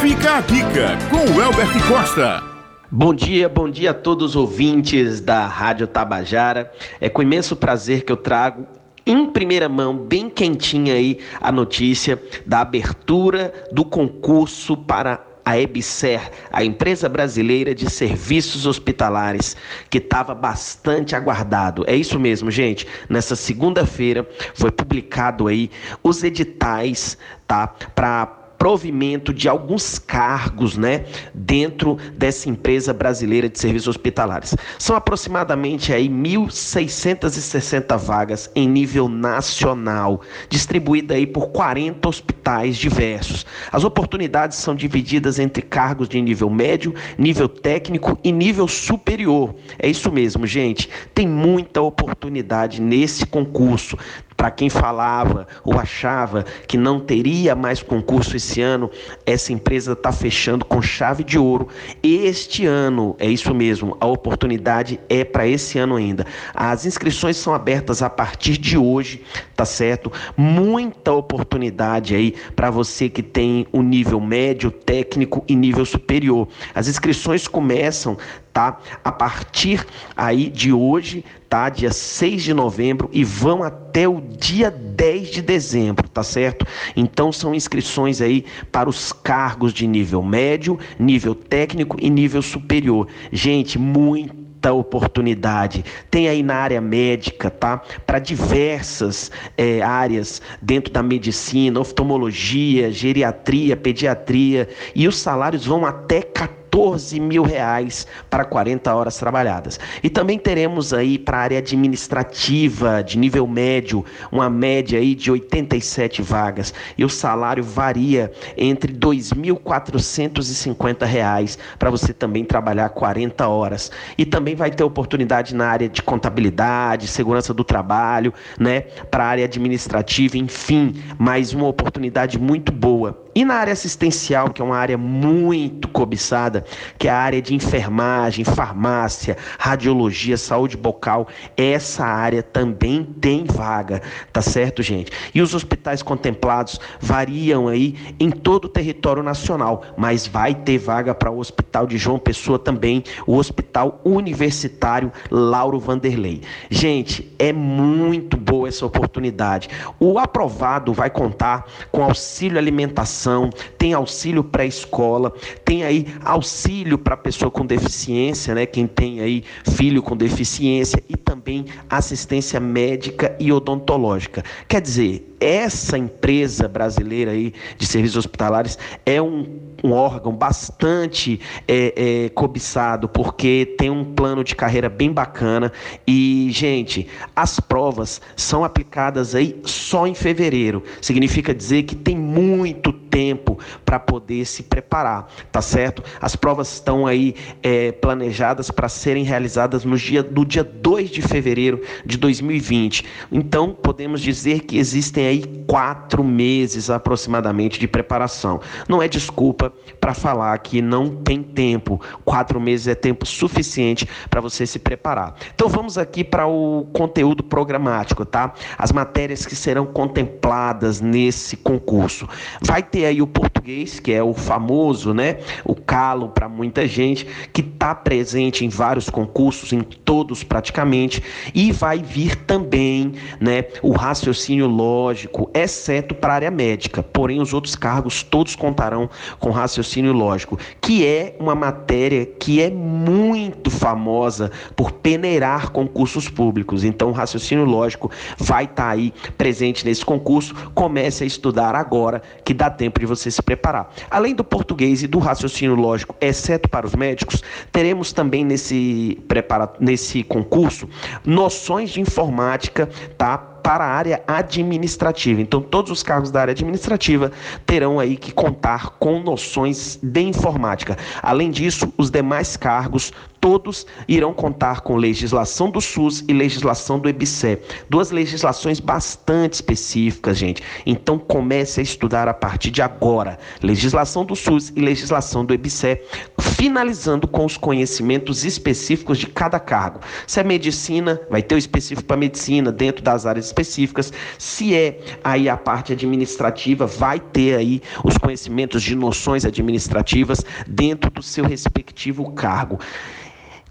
Fica a dica com o Elbert Costa. Bom dia, bom dia a todos os ouvintes da Rádio Tabajara. É com imenso prazer que eu trago em primeira mão, bem quentinha aí, a notícia da abertura do concurso para a EBSER, a empresa brasileira de serviços hospitalares, que estava bastante aguardado. É isso mesmo, gente. Nessa segunda-feira foi publicado aí os editais, tá, para provimento de alguns cargos, né, dentro dessa empresa brasileira de serviços hospitalares. São aproximadamente aí 1.660 vagas em nível nacional, distribuída aí por 40 hospitais diversos. As oportunidades são divididas entre cargos de nível médio, nível técnico e nível superior. É isso mesmo, gente. Tem muita oportunidade nesse concurso para quem falava ou achava que não teria mais concurso esse ano, essa empresa está fechando com chave de ouro. Este ano, é isso mesmo, a oportunidade é para esse ano ainda. As inscrições são abertas a partir de hoje, tá certo? Muita oportunidade aí para você que tem o nível médio, técnico e nível superior. As inscrições começam tá? A partir aí de hoje, tá? Dia 6 de novembro e vão até o dia 10 de dezembro, tá certo? Então são inscrições aí para os cargos de nível médio, nível técnico e nível superior. Gente, muito muita oportunidade. Tem aí na área médica, tá? Para diversas é, áreas dentro da medicina, oftalmologia, geriatria, pediatria, e os salários vão até 14 14 mil reais para 40 horas trabalhadas. E também teremos aí para a área administrativa de nível médio, uma média aí de 87 vagas. E o salário varia entre 2.450 reais para você também trabalhar 40 horas. E também vai ter oportunidade na área de contabilidade, segurança do trabalho, né? Para a área administrativa, enfim, mais uma oportunidade muito boa. E na área assistencial, que é uma área muito cobiçada, que é a área de enfermagem, farmácia, radiologia, saúde bucal, essa área também tem vaga, tá certo, gente? E os hospitais contemplados variam aí em todo o território nacional, mas vai ter vaga para o Hospital de João Pessoa também, o Hospital Universitário Lauro Vanderlei. Gente, é muito boa essa oportunidade. O aprovado vai contar com auxílio alimentação tem auxílio pré-escola, tem aí auxílio para pessoa com deficiência, né? Quem tem aí filho com deficiência e também assistência médica e odontológica. Quer dizer, essa empresa brasileira aí de serviços hospitalares é um, um órgão bastante é, é, cobiçado, porque tem um plano de carreira bem bacana. E, gente, as provas são aplicadas aí só em fevereiro. Significa dizer que tem muito tempo para poder se preparar, tá certo? As provas estão aí é, planejadas para serem realizadas no dia, no dia 2 de fevereiro de 2020. Então, podemos dizer que existem aí quatro meses aproximadamente de preparação. Não é desculpa para falar que não tem tempo. Quatro meses é tempo suficiente para você se preparar. Então vamos aqui para o conteúdo programático, tá? As matérias que serão contempladas nesse concurso. Vai ter aí o português, que é o famoso, né? O calo para muita gente, que está presente em vários concursos, em todos praticamente, e vai vir também, né? O raciocínio lógico, exceto para a área médica. Porém, os outros cargos todos contarão com raciocínio lógico, que é uma matéria que é muito famosa por peneirar concursos públicos. Então, o raciocínio lógico vai estar tá aí presente nesse concurso. Comece a estudar agora, que dá tempo de você se preparar. Além do português e do raciocínio lógico, exceto para os médicos, teremos também nesse, prepara... nesse concurso noções de informática, tá? Para a área administrativa. Então, todos os cargos da área administrativa terão aí que contar com noções de informática. Além disso, os demais cargos todos irão contar com legislação do SUS e legislação do EBSE. Duas legislações bastante específicas, gente. Então comece a estudar a partir de agora. Legislação do SUS e legislação do EBSE, finalizando com os conhecimentos específicos de cada cargo. Se é medicina, vai ter o específico para medicina dentro das áreas específicas. Se é aí a parte administrativa, vai ter aí os conhecimentos de noções administrativas dentro do seu respectivo cargo.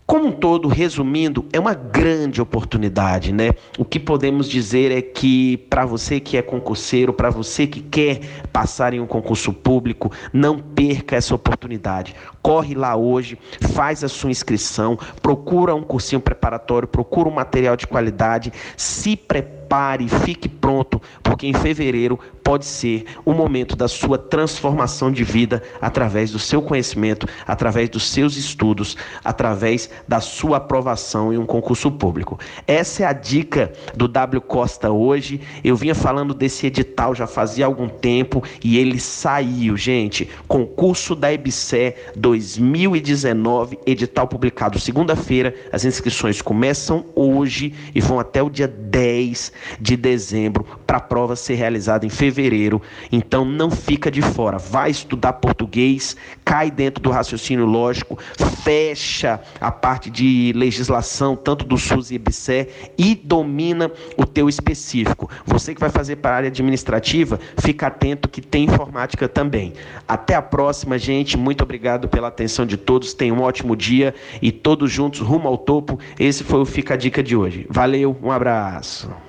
Como um todo, resumindo, é uma grande oportunidade, né? O que podemos dizer é que para você que é concurseiro, para você que quer passar em um concurso público, não perca essa oportunidade. Corre lá hoje, faz a sua inscrição, procura um cursinho preparatório, procura um material de qualidade, se prepara prepare, fique pronto, porque em fevereiro pode ser o momento da sua transformação de vida através do seu conhecimento, através dos seus estudos, através da sua aprovação em um concurso público. Essa é a dica do W Costa hoje. Eu vinha falando desse edital já fazia algum tempo e ele saiu, gente. Concurso da EBSE 2019, edital publicado segunda-feira. As inscrições começam hoje e vão até o dia 10 de dezembro para a prova ser realizada em fevereiro. Então não fica de fora. Vai estudar português, cai dentro do raciocínio lógico, fecha a parte de legislação, tanto do SUS e IBSE, e domina o teu específico. Você que vai fazer para a área administrativa, fica atento que tem informática também. Até a próxima, gente. Muito obrigado pela atenção de todos. Tenham um ótimo dia e todos juntos rumo ao topo. Esse foi o Fica a Dica de hoje. Valeu, um abraço.